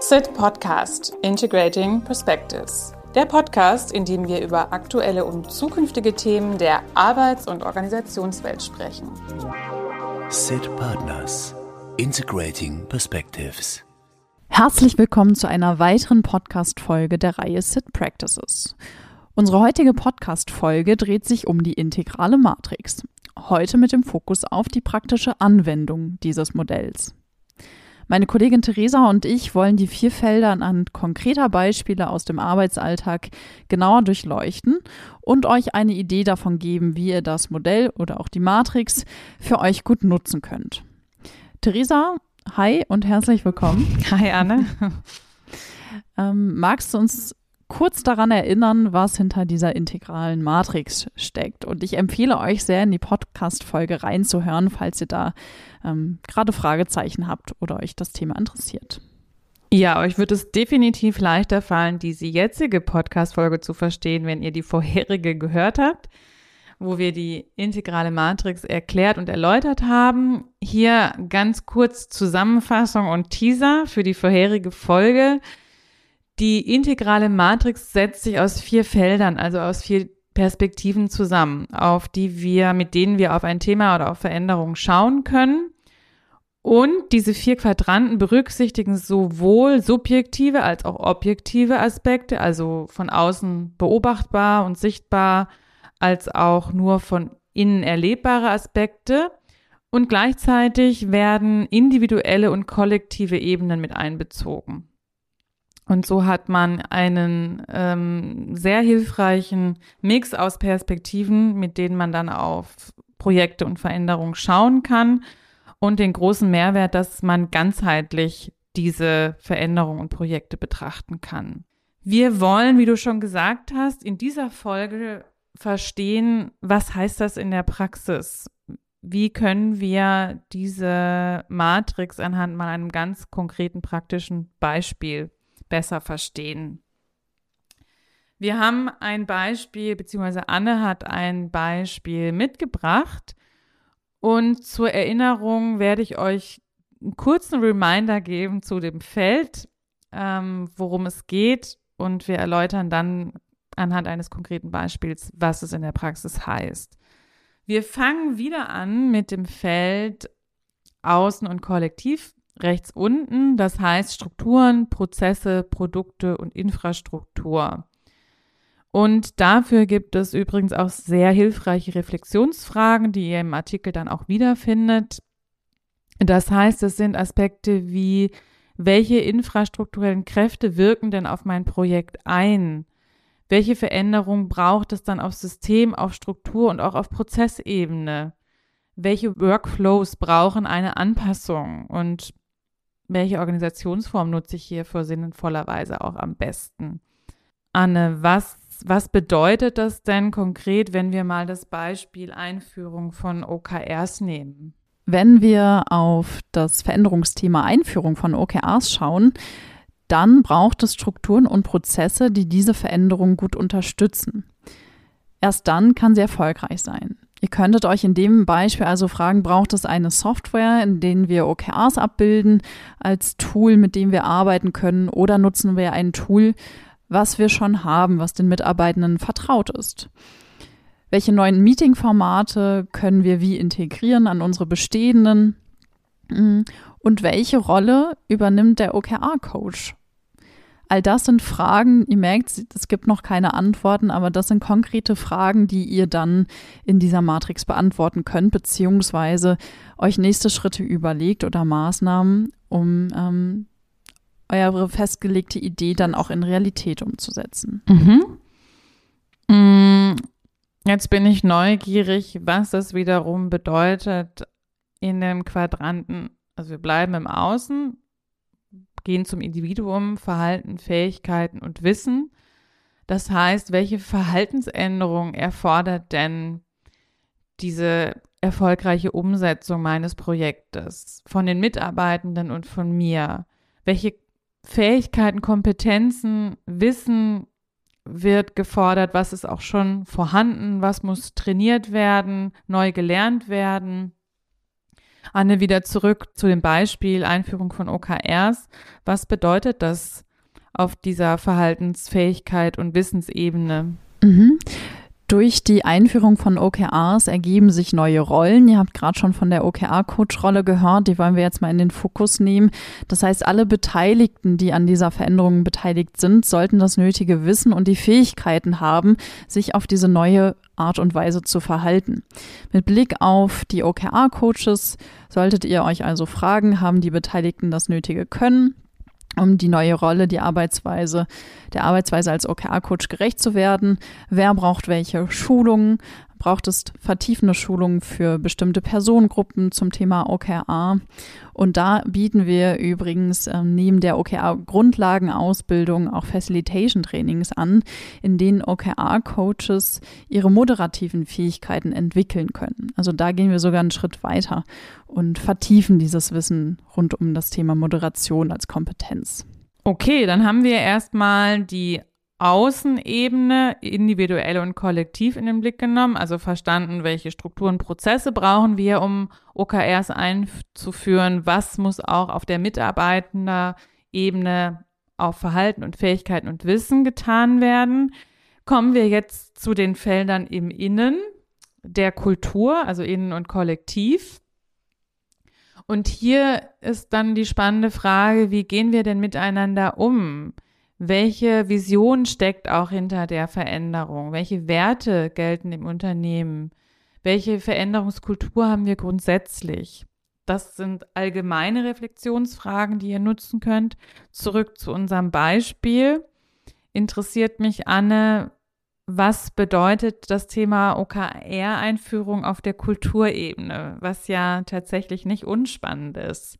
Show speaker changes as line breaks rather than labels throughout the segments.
SIT Podcast Integrating Perspectives. Der Podcast, in dem wir über aktuelle und zukünftige Themen der Arbeits- und Organisationswelt sprechen.
SIT Partners Integrating Perspectives.
Herzlich willkommen zu einer weiteren Podcast-Folge der Reihe SIT Practices. Unsere heutige Podcast-Folge dreht sich um die integrale Matrix. Heute mit dem Fokus auf die praktische Anwendung dieses Modells. Meine Kollegin Theresa und ich wollen die vier Felder anhand konkreter Beispiele aus dem Arbeitsalltag genauer durchleuchten und euch eine Idee davon geben, wie ihr das Modell oder auch die Matrix für euch gut nutzen könnt. Theresa, hi und herzlich willkommen.
Hi Anne.
ähm, magst du uns kurz daran erinnern, was hinter dieser integralen Matrix steckt. Und ich empfehle euch sehr, in die Podcast-Folge reinzuhören, falls ihr da ähm, gerade Fragezeichen habt oder euch das Thema interessiert.
Ja, euch wird es definitiv leichter fallen, diese jetzige Podcast-Folge zu verstehen, wenn ihr die vorherige gehört habt, wo wir die integrale Matrix erklärt und erläutert haben. Hier ganz kurz Zusammenfassung und Teaser für die vorherige Folge. Die integrale Matrix setzt sich aus vier Feldern, also aus vier Perspektiven zusammen, auf die wir, mit denen wir auf ein Thema oder auf Veränderungen schauen können. Und diese vier Quadranten berücksichtigen sowohl subjektive als auch objektive Aspekte, also von außen beobachtbar und sichtbar, als auch nur von innen erlebbare Aspekte. Und gleichzeitig werden individuelle und kollektive Ebenen mit einbezogen. Und so hat man einen ähm, sehr hilfreichen Mix aus Perspektiven, mit denen man dann auf Projekte und Veränderungen schauen kann und den großen Mehrwert, dass man ganzheitlich diese Veränderungen und Projekte betrachten kann. Wir wollen, wie du schon gesagt hast, in dieser Folge verstehen, was heißt das in der Praxis? Wie können wir diese Matrix anhand mal einem ganz konkreten praktischen Beispiel besser verstehen. Wir haben ein Beispiel, beziehungsweise Anne hat ein Beispiel mitgebracht. Und zur Erinnerung werde ich euch einen kurzen Reminder geben zu dem Feld, ähm, worum es geht. Und wir erläutern dann anhand eines konkreten Beispiels, was es in der Praxis heißt. Wir fangen wieder an mit dem Feld Außen- und Kollektiv rechts unten, das heißt Strukturen, Prozesse, Produkte und Infrastruktur. Und dafür gibt es übrigens auch sehr hilfreiche Reflexionsfragen, die ihr im Artikel dann auch wiederfindet. Das heißt, es sind Aspekte wie, welche infrastrukturellen Kräfte wirken denn auf mein Projekt ein? Welche Veränderungen braucht es dann auf System, auf Struktur und auch auf Prozessebene? Welche Workflows brauchen eine Anpassung? Und welche Organisationsform nutze ich hier für sinnvollerweise auch am besten? Anne, was, was bedeutet das denn konkret, wenn wir mal das Beispiel Einführung von OKRs nehmen?
Wenn wir auf das Veränderungsthema Einführung von OKRs schauen, dann braucht es Strukturen und Prozesse, die diese Veränderung gut unterstützen. Erst dann kann sie erfolgreich sein. Ihr könntet euch in dem Beispiel also fragen, braucht es eine Software, in denen wir OKRs abbilden als Tool, mit dem wir arbeiten können, oder nutzen wir ein Tool, was wir schon haben, was den Mitarbeitenden vertraut ist? Welche neuen Meeting-Formate können wir wie integrieren an unsere bestehenden? Und welche Rolle übernimmt der OKR-Coach? All das sind Fragen, ihr merkt, es gibt noch keine Antworten, aber das sind konkrete Fragen, die ihr dann in dieser Matrix beantworten könnt, beziehungsweise euch nächste Schritte überlegt oder Maßnahmen, um ähm, eure festgelegte Idee dann auch in Realität umzusetzen.
Mhm. Mm, jetzt bin ich neugierig, was das wiederum bedeutet in dem Quadranten. Also wir bleiben im Außen, gehen zum Individuum, Verhalten, Fähigkeiten und Wissen. Das heißt, welche Verhaltensänderung erfordert denn diese erfolgreiche Umsetzung meines Projektes von den Mitarbeitenden und von mir? Welche Fähigkeiten, Kompetenzen, Wissen wird gefordert? Was ist auch schon vorhanden? Was muss trainiert werden, neu gelernt werden? Anne, wieder zurück zu dem Beispiel Einführung von OKRs. Was bedeutet das auf dieser Verhaltensfähigkeit und Wissensebene?
Mhm. Durch die Einführung von OKRs ergeben sich neue Rollen. Ihr habt gerade schon von der OKR-Coach-Rolle gehört, die wollen wir jetzt mal in den Fokus nehmen. Das heißt, alle Beteiligten, die an dieser Veränderung beteiligt sind, sollten das nötige Wissen und die Fähigkeiten haben, sich auf diese neue Art und Weise zu verhalten. Mit Blick auf die OKR-Coaches solltet ihr euch also fragen, haben die Beteiligten das nötige Können? Um die neue Rolle, die Arbeitsweise, der Arbeitsweise als OKR-Coach gerecht zu werden. Wer braucht welche Schulungen? Braucht es vertiefende Schulungen für bestimmte Personengruppen zum Thema OKR? Und da bieten wir übrigens äh, neben der OKR-Grundlagenausbildung auch Facilitation-Trainings an, in denen OKR-Coaches ihre moderativen Fähigkeiten entwickeln können. Also da gehen wir sogar einen Schritt weiter und vertiefen dieses Wissen rund um das Thema Moderation als Kompetenz.
Okay, dann haben wir erstmal die Außenebene, individuell und kollektiv in den Blick genommen, also verstanden, welche Strukturen, Prozesse brauchen wir, um OKRs einzuführen, was muss auch auf der Mitarbeitenderebene auf Verhalten und Fähigkeiten und Wissen getan werden. Kommen wir jetzt zu den Feldern im Innen der Kultur, also Innen und Kollektiv. Und hier ist dann die spannende Frage, wie gehen wir denn miteinander um? Welche Vision steckt auch hinter der Veränderung? Welche Werte gelten im Unternehmen? Welche Veränderungskultur haben wir grundsätzlich? Das sind allgemeine Reflexionsfragen, die ihr nutzen könnt. Zurück zu unserem Beispiel. Interessiert mich, Anne, was bedeutet das Thema OKR-Einführung auf der Kulturebene, was ja tatsächlich nicht unspannend ist?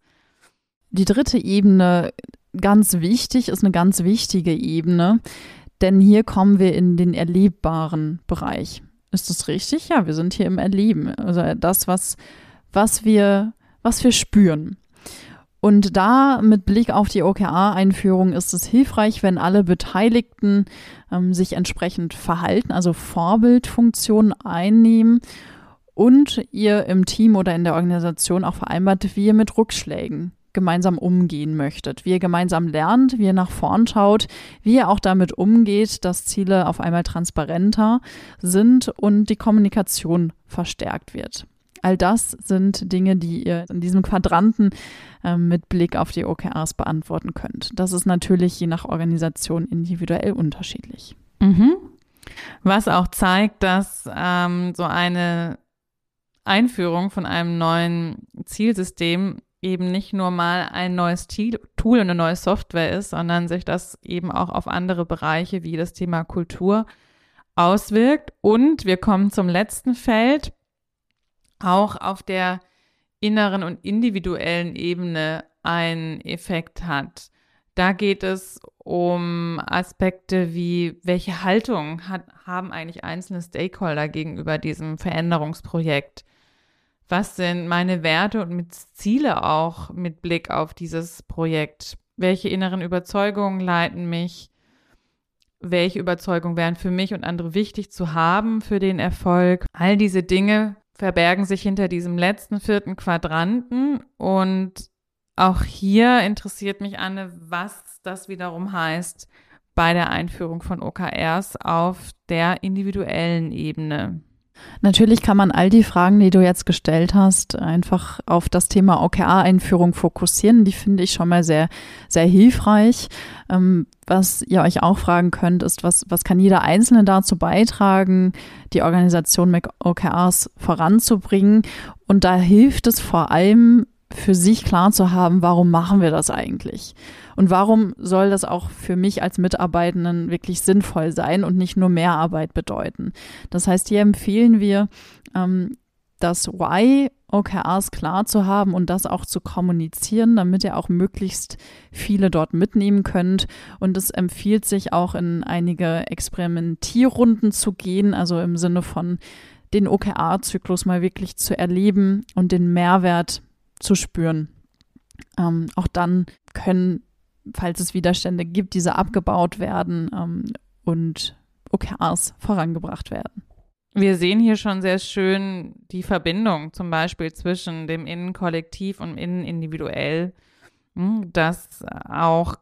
Die dritte Ebene ganz wichtig, ist eine ganz wichtige Ebene, denn hier kommen wir in den erlebbaren Bereich. Ist das richtig? Ja, wir sind hier im Erleben. Also das, was, was wir, was wir spüren. Und da mit Blick auf die OKR-Einführung ist es hilfreich, wenn alle Beteiligten ähm, sich entsprechend verhalten, also Vorbildfunktionen einnehmen und ihr im Team oder in der Organisation auch vereinbart, wie ihr mit Rückschlägen gemeinsam umgehen möchtet, wie ihr gemeinsam lernt, wie ihr nach vorn schaut, wie ihr auch damit umgeht, dass Ziele auf einmal transparenter sind und die Kommunikation verstärkt wird. All das sind Dinge, die ihr in diesem Quadranten äh, mit Blick auf die OKRs beantworten könnt. Das ist natürlich je nach Organisation individuell unterschiedlich.
Mhm. Was auch zeigt, dass ähm, so eine Einführung von einem neuen Zielsystem eben nicht nur mal ein neues Tool und eine neue Software ist, sondern sich das eben auch auf andere Bereiche wie das Thema Kultur auswirkt. Und wir kommen zum letzten Feld, auch auf der inneren und individuellen Ebene einen Effekt hat. Da geht es um Aspekte wie, welche Haltung hat, haben eigentlich einzelne Stakeholder gegenüber diesem Veränderungsprojekt? Was sind meine Werte und mit Ziele auch mit Blick auf dieses Projekt? Welche inneren Überzeugungen leiten mich? Welche Überzeugungen wären für mich und andere wichtig zu haben für den Erfolg? All diese Dinge verbergen sich hinter diesem letzten vierten Quadranten und auch hier interessiert mich, Anne, was das wiederum heißt bei der Einführung von OKRs auf der individuellen Ebene.
Natürlich kann man all die Fragen, die du jetzt gestellt hast, einfach auf das Thema OKR-Einführung fokussieren. Die finde ich schon mal sehr, sehr hilfreich. Ähm, was ihr euch auch fragen könnt, ist, was, was kann jeder Einzelne dazu beitragen, die Organisation mit OKRs voranzubringen? Und da hilft es vor allem, für sich klar zu haben, warum machen wir das eigentlich? Und warum soll das auch für mich als Mitarbeitenden wirklich sinnvoll sein und nicht nur mehr Arbeit bedeuten? Das heißt, hier empfehlen wir, ähm, das Why OKRs klar zu haben und das auch zu kommunizieren, damit ihr auch möglichst viele dort mitnehmen könnt. Und es empfiehlt sich auch in einige Experimentierrunden zu gehen, also im Sinne von den OKR-Zyklus mal wirklich zu erleben und den Mehrwert zu spüren. Ähm, auch dann können, falls es Widerstände gibt, diese abgebaut werden ähm, und OKRs vorangebracht werden.
wir sehen hier schon sehr schön die Verbindung zum Beispiel zwischen dem Innenkollektiv und Innen individuell, hm, dass auch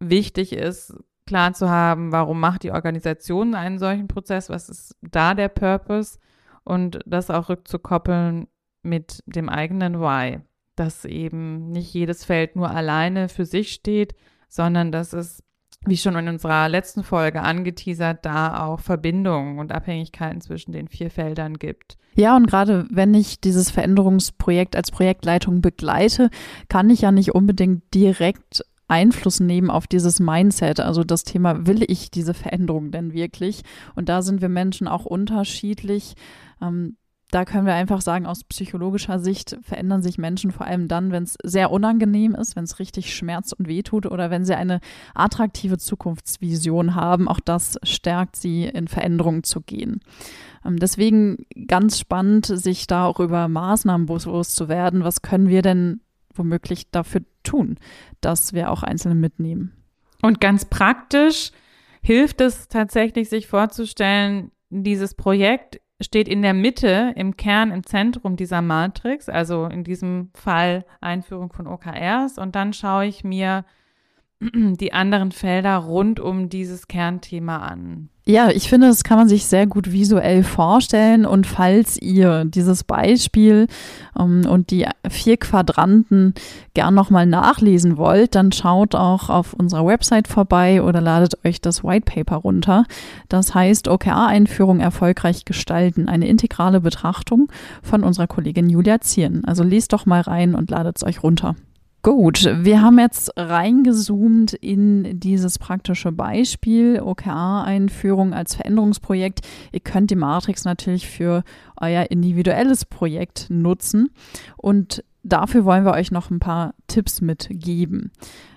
wichtig ist, klar zu haben, warum macht die Organisation einen solchen Prozess, was ist da der Purpose und das auch rückzukoppeln mit dem eigenen Why, dass eben nicht jedes Feld nur alleine für sich steht, sondern dass es, wie schon in unserer letzten Folge angeteasert, da auch Verbindungen und Abhängigkeiten zwischen den vier Feldern gibt.
Ja, und gerade wenn ich dieses Veränderungsprojekt als Projektleitung begleite, kann ich ja nicht unbedingt direkt Einfluss nehmen auf dieses Mindset. Also das Thema, will ich diese Veränderung denn wirklich? Und da sind wir Menschen auch unterschiedlich. Ähm, da können wir einfach sagen, aus psychologischer Sicht verändern sich Menschen vor allem dann, wenn es sehr unangenehm ist, wenn es richtig schmerzt und wehtut oder wenn sie eine attraktive Zukunftsvision haben. Auch das stärkt sie, in Veränderungen zu gehen. Ähm, deswegen ganz spannend, sich da auch über Maßnahmen bewusst zu werden. Was können wir denn womöglich dafür tun, dass wir auch Einzelne mitnehmen?
Und ganz praktisch hilft es tatsächlich, sich vorzustellen, dieses Projekt steht in der Mitte, im Kern, im Zentrum dieser Matrix, also in diesem Fall Einführung von OKRs. Und dann schaue ich mir die anderen Felder rund um dieses Kernthema an.
Ja, ich finde, das kann man sich sehr gut visuell vorstellen. Und falls ihr dieses Beispiel ähm, und die vier Quadranten gern nochmal nachlesen wollt, dann schaut auch auf unserer Website vorbei oder ladet euch das White Paper runter. Das heißt OKR-Einführung erfolgreich gestalten, eine integrale Betrachtung von unserer Kollegin Julia Zieren. Also lest doch mal rein und ladet es euch runter. Gut, wir haben jetzt reingezoomt in dieses praktische Beispiel, OKR-Einführung als Veränderungsprojekt. Ihr könnt die Matrix natürlich für euer individuelles Projekt nutzen und dafür wollen wir euch noch ein paar Tipps mitgeben.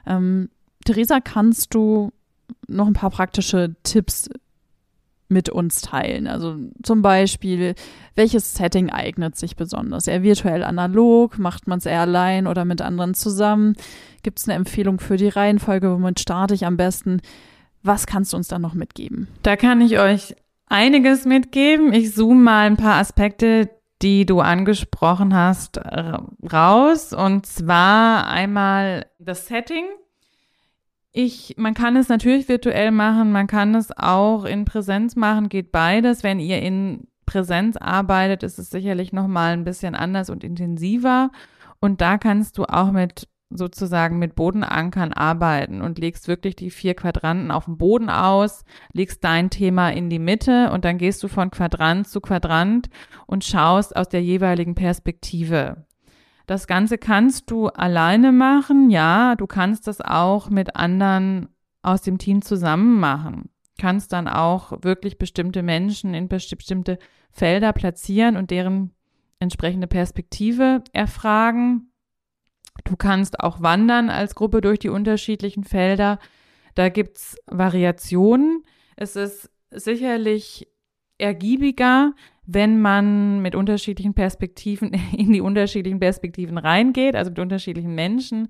Ähm, Theresa, kannst du noch ein paar praktische Tipps mit uns teilen. Also zum Beispiel, welches Setting eignet sich besonders? Eher virtuell analog? Macht man es eher allein oder mit anderen zusammen? Gibt es eine Empfehlung für die Reihenfolge? Womit starte ich am besten? Was kannst du uns dann noch mitgeben?
Da kann ich euch einiges mitgeben. Ich zoome mal ein paar Aspekte, die du angesprochen hast, raus. Und zwar einmal das Setting. Ich, man kann es natürlich virtuell machen, man kann es auch in Präsenz machen, geht beides. Wenn ihr in Präsenz arbeitet, ist es sicherlich nochmal ein bisschen anders und intensiver. Und da kannst du auch mit sozusagen mit Bodenankern arbeiten und legst wirklich die vier Quadranten auf dem Boden aus, legst dein Thema in die Mitte und dann gehst du von Quadrant zu Quadrant und schaust aus der jeweiligen Perspektive. Das Ganze kannst du alleine machen, ja, du kannst das auch mit anderen aus dem Team zusammen machen. Kannst dann auch wirklich bestimmte Menschen in bestimmte Felder platzieren und deren entsprechende Perspektive erfragen. Du kannst auch wandern als Gruppe durch die unterschiedlichen Felder. Da gibt's Variationen. Es ist sicherlich ergiebiger, wenn man mit unterschiedlichen Perspektiven in die unterschiedlichen Perspektiven reingeht, also mit unterschiedlichen Menschen.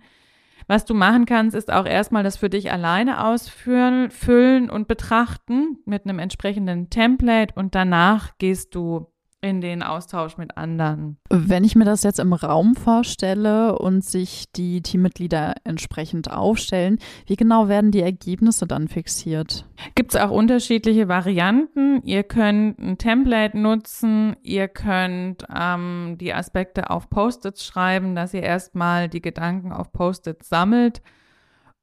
Was du machen kannst, ist auch erstmal das für dich alleine ausführen, füllen und betrachten mit einem entsprechenden Template und danach gehst du in den Austausch mit anderen.
Wenn ich mir das jetzt im Raum vorstelle und sich die Teammitglieder entsprechend aufstellen, wie genau werden die Ergebnisse dann fixiert?
Gibt es auch unterschiedliche Varianten. Ihr könnt ein Template nutzen, ihr könnt ähm, die Aspekte auf Post-its schreiben, dass ihr erstmal die Gedanken auf Post-its sammelt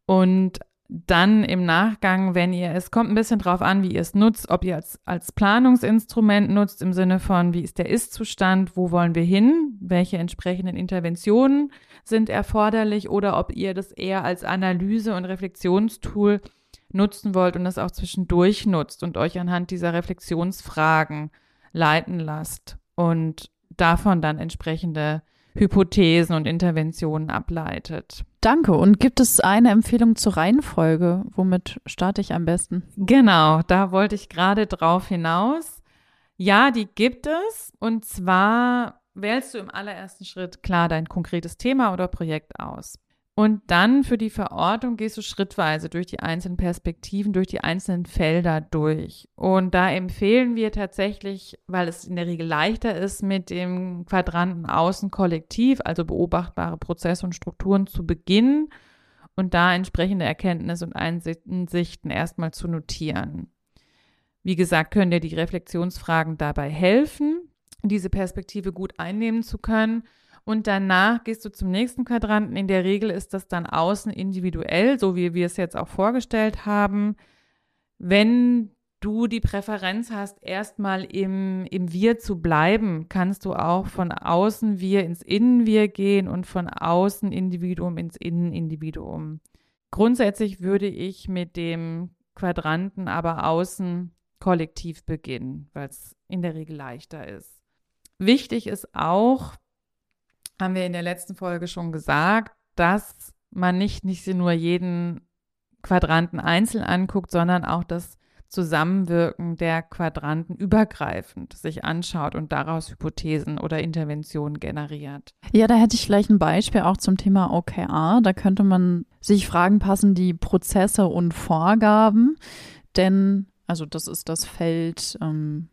und dann im Nachgang, wenn ihr, es kommt ein bisschen drauf an, wie ihr es nutzt, ob ihr es als Planungsinstrument nutzt im Sinne von, wie ist der Ist-Zustand, wo wollen wir hin, welche entsprechenden Interventionen sind erforderlich oder ob ihr das eher als Analyse- und Reflexionstool nutzen wollt und das auch zwischendurch nutzt und euch anhand dieser Reflexionsfragen leiten lasst und davon dann entsprechende Hypothesen und Interventionen ableitet.
Danke. Und gibt es eine Empfehlung zur Reihenfolge? Womit starte ich am besten?
Genau, da wollte ich gerade drauf hinaus. Ja, die gibt es. Und zwar wählst du im allerersten Schritt klar dein konkretes Thema oder Projekt aus. Und dann für die Verortung gehst du schrittweise durch die einzelnen Perspektiven, durch die einzelnen Felder durch. Und da empfehlen wir tatsächlich, weil es in der Regel leichter ist, mit dem Quadranten Außen kollektiv, also beobachtbare Prozesse und Strukturen zu beginnen und da entsprechende Erkenntnisse und Einsichten erstmal zu notieren. Wie gesagt, können dir die Reflexionsfragen dabei helfen, diese Perspektive gut einnehmen zu können und danach gehst du zum nächsten Quadranten. In der Regel ist das dann außen individuell, so wie wir es jetzt auch vorgestellt haben. Wenn du die Präferenz hast, erstmal im, im Wir zu bleiben, kannst du auch von außen Wir ins Innen-Wir gehen und von außen Individuum ins Innen-Individuum. Grundsätzlich würde ich mit dem Quadranten aber außen kollektiv beginnen, weil es in der Regel leichter ist. Wichtig ist auch, haben wir in der letzten Folge schon gesagt, dass man nicht, nicht nur jeden Quadranten einzeln anguckt, sondern auch das Zusammenwirken der Quadranten übergreifend sich anschaut und daraus Hypothesen oder Interventionen generiert.
Ja, da hätte ich vielleicht ein Beispiel auch zum Thema OKR. Da könnte man sich fragen, passen die Prozesse und Vorgaben? Denn, also das ist das Feld ähm,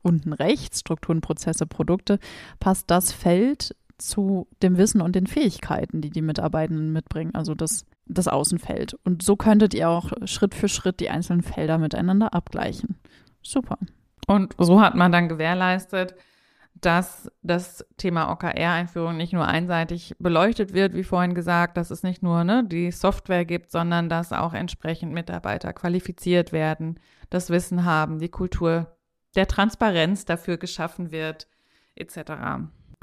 unten rechts, Strukturen, Prozesse, Produkte, passt das Feld zu dem Wissen und den Fähigkeiten, die die Mitarbeitenden mitbringen, also das, das Außenfeld. Und so könntet ihr auch Schritt für Schritt die einzelnen Felder miteinander abgleichen. Super.
Und so hat man dann gewährleistet, dass das Thema OKR-Einführung nicht nur einseitig beleuchtet wird, wie vorhin gesagt, dass es nicht nur ne, die Software gibt, sondern dass auch entsprechend Mitarbeiter qualifiziert werden, das Wissen haben, die Kultur der Transparenz dafür geschaffen wird, etc.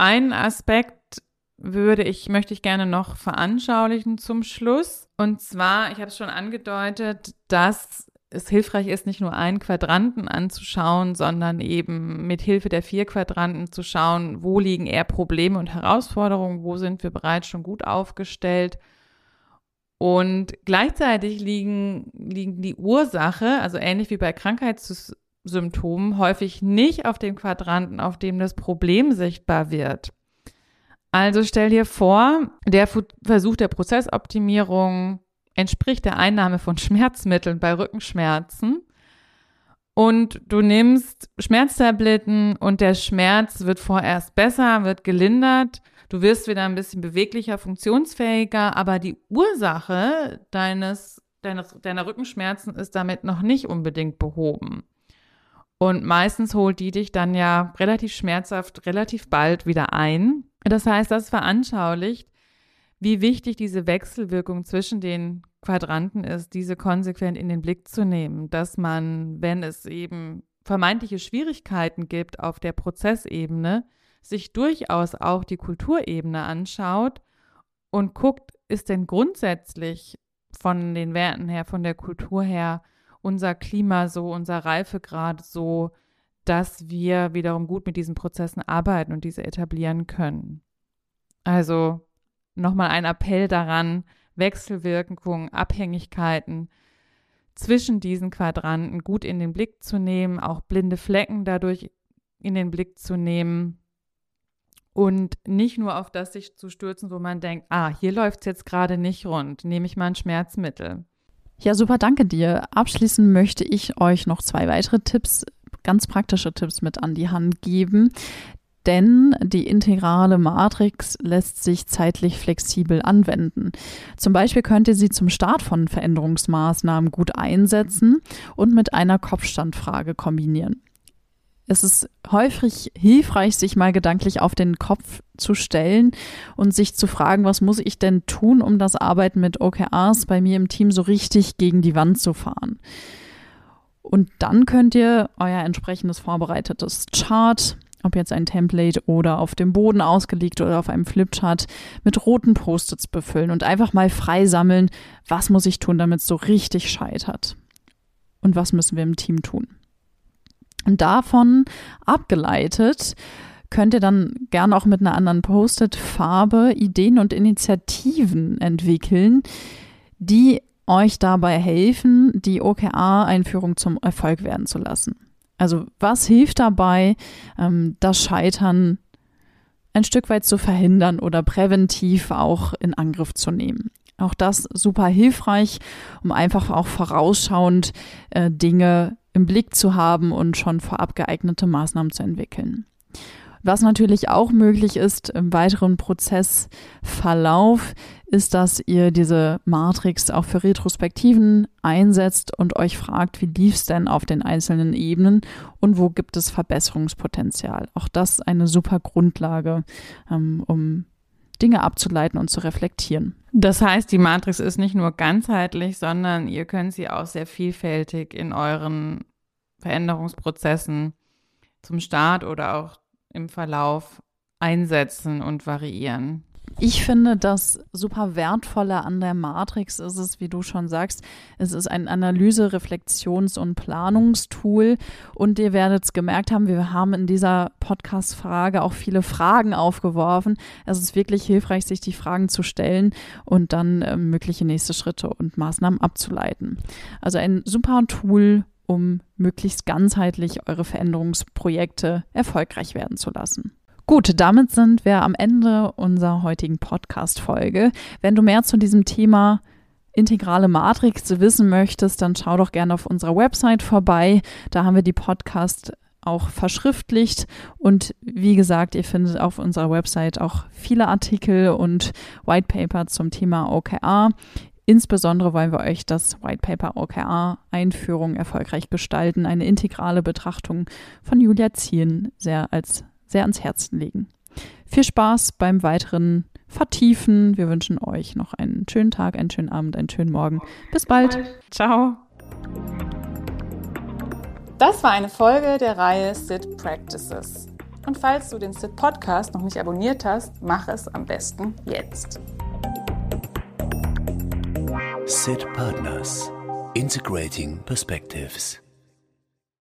Einen Aspekt würde ich, möchte ich gerne noch veranschaulichen zum Schluss. Und zwar, ich habe es schon angedeutet, dass es hilfreich ist, nicht nur einen Quadranten anzuschauen, sondern eben mit Hilfe der vier Quadranten zu schauen, wo liegen eher Probleme und Herausforderungen, wo sind wir bereits schon gut aufgestellt. Und gleichzeitig liegen, liegen die Ursache, also ähnlich wie bei Krankheits Symptomen häufig nicht auf dem Quadranten, auf dem das Problem sichtbar wird. Also stell dir vor, der Versuch der Prozessoptimierung entspricht der Einnahme von Schmerzmitteln bei Rückenschmerzen und du nimmst Schmerztabletten und der Schmerz wird vorerst besser, wird gelindert, du wirst wieder ein bisschen beweglicher, funktionsfähiger, aber die Ursache deines, deines, deiner Rückenschmerzen ist damit noch nicht unbedingt behoben. Und meistens holt die dich dann ja relativ schmerzhaft, relativ bald wieder ein. Das heißt, das veranschaulicht, wie wichtig diese Wechselwirkung zwischen den Quadranten ist, diese konsequent in den Blick zu nehmen, dass man, wenn es eben vermeintliche Schwierigkeiten gibt auf der Prozessebene, sich durchaus auch die Kulturebene anschaut und guckt, ist denn grundsätzlich von den Werten her, von der Kultur her unser Klima so, unser Reifegrad so, dass wir wiederum gut mit diesen Prozessen arbeiten und diese etablieren können. Also nochmal ein Appell daran, Wechselwirkungen, Abhängigkeiten zwischen diesen Quadranten gut in den Blick zu nehmen, auch blinde Flecken dadurch in den Blick zu nehmen und nicht nur auf das sich zu stürzen, wo man denkt, ah, hier läuft es jetzt gerade nicht rund, nehme ich mal ein Schmerzmittel.
Ja, super, danke dir. Abschließend möchte ich euch noch zwei weitere Tipps, ganz praktische Tipps mit an die Hand geben. Denn die integrale Matrix lässt sich zeitlich flexibel anwenden. Zum Beispiel könnt ihr sie zum Start von Veränderungsmaßnahmen gut einsetzen und mit einer Kopfstandfrage kombinieren. Es ist häufig hilfreich, sich mal gedanklich auf den Kopf zu stellen und sich zu fragen, was muss ich denn tun, um das Arbeiten mit OKRs bei mir im Team so richtig gegen die Wand zu fahren. Und dann könnt ihr euer entsprechendes vorbereitetes Chart, ob jetzt ein Template oder auf dem Boden ausgelegt oder auf einem Flipchart, mit roten Post-its befüllen und einfach mal frei sammeln, was muss ich tun, damit es so richtig scheitert. Und was müssen wir im Team tun. Und davon abgeleitet könnt ihr dann gerne auch mit einer anderen Post-it-Farbe Ideen und Initiativen entwickeln, die euch dabei helfen, die OKR-Einführung zum Erfolg werden zu lassen. Also was hilft dabei, ähm, das Scheitern ein Stück weit zu verhindern oder präventiv auch in Angriff zu nehmen. Auch das super hilfreich, um einfach auch vorausschauend äh, Dinge im Blick zu haben und schon vorab geeignete Maßnahmen zu entwickeln. Was natürlich auch möglich ist im weiteren Prozessverlauf, ist, dass ihr diese Matrix auch für Retrospektiven einsetzt und euch fragt, wie lief es denn auf den einzelnen Ebenen und wo gibt es Verbesserungspotenzial. Auch das eine super Grundlage, ähm, um Dinge abzuleiten und zu reflektieren.
Das heißt, die Matrix ist nicht nur ganzheitlich, sondern ihr könnt sie auch sehr vielfältig in euren Veränderungsprozessen zum Start oder auch im Verlauf einsetzen und variieren.
Ich finde, das super wertvolle an der Matrix ist es, wie du schon sagst, es ist ein Analyse-, Reflexions- und Planungstool. Und ihr werdet es gemerkt haben, wir haben in dieser Podcast-Frage auch viele Fragen aufgeworfen. Es ist wirklich hilfreich, sich die Fragen zu stellen und dann äh, mögliche nächste Schritte und Maßnahmen abzuleiten. Also ein super Tool, um möglichst ganzheitlich eure Veränderungsprojekte erfolgreich werden zu lassen. Gut, damit sind wir am Ende unserer heutigen Podcast-Folge. Wenn du mehr zu diesem Thema integrale Matrix wissen möchtest, dann schau doch gerne auf unserer Website vorbei. Da haben wir die Podcast auch verschriftlicht. Und wie gesagt, ihr findet auf unserer Website auch viele Artikel und White Paper zum Thema OKR. Insbesondere wollen wir euch das White Paper OKR Einführung erfolgreich gestalten, eine integrale Betrachtung von Julia Zien sehr als sehr ans Herzen legen. Viel Spaß beim weiteren Vertiefen. Wir wünschen euch noch einen schönen Tag, einen schönen Abend, einen schönen Morgen. Bis bald.
Ciao. Das war eine Folge der Reihe SIT Practices. Und falls du den SIT Podcast noch nicht abonniert hast, mach es am besten jetzt.
SIT Partners Integrating Perspectives